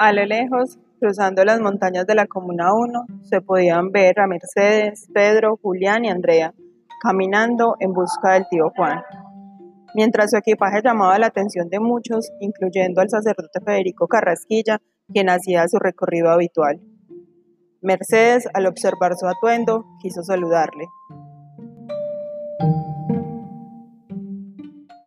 A lo lejos, cruzando las montañas de la Comuna 1, se podían ver a Mercedes, Pedro, Julián y Andrea, caminando en busca del tío Juan. Mientras su equipaje llamaba la atención de muchos, incluyendo al sacerdote Federico Carrasquilla, quien hacía su recorrido habitual. Mercedes, al observar su atuendo, quiso saludarle,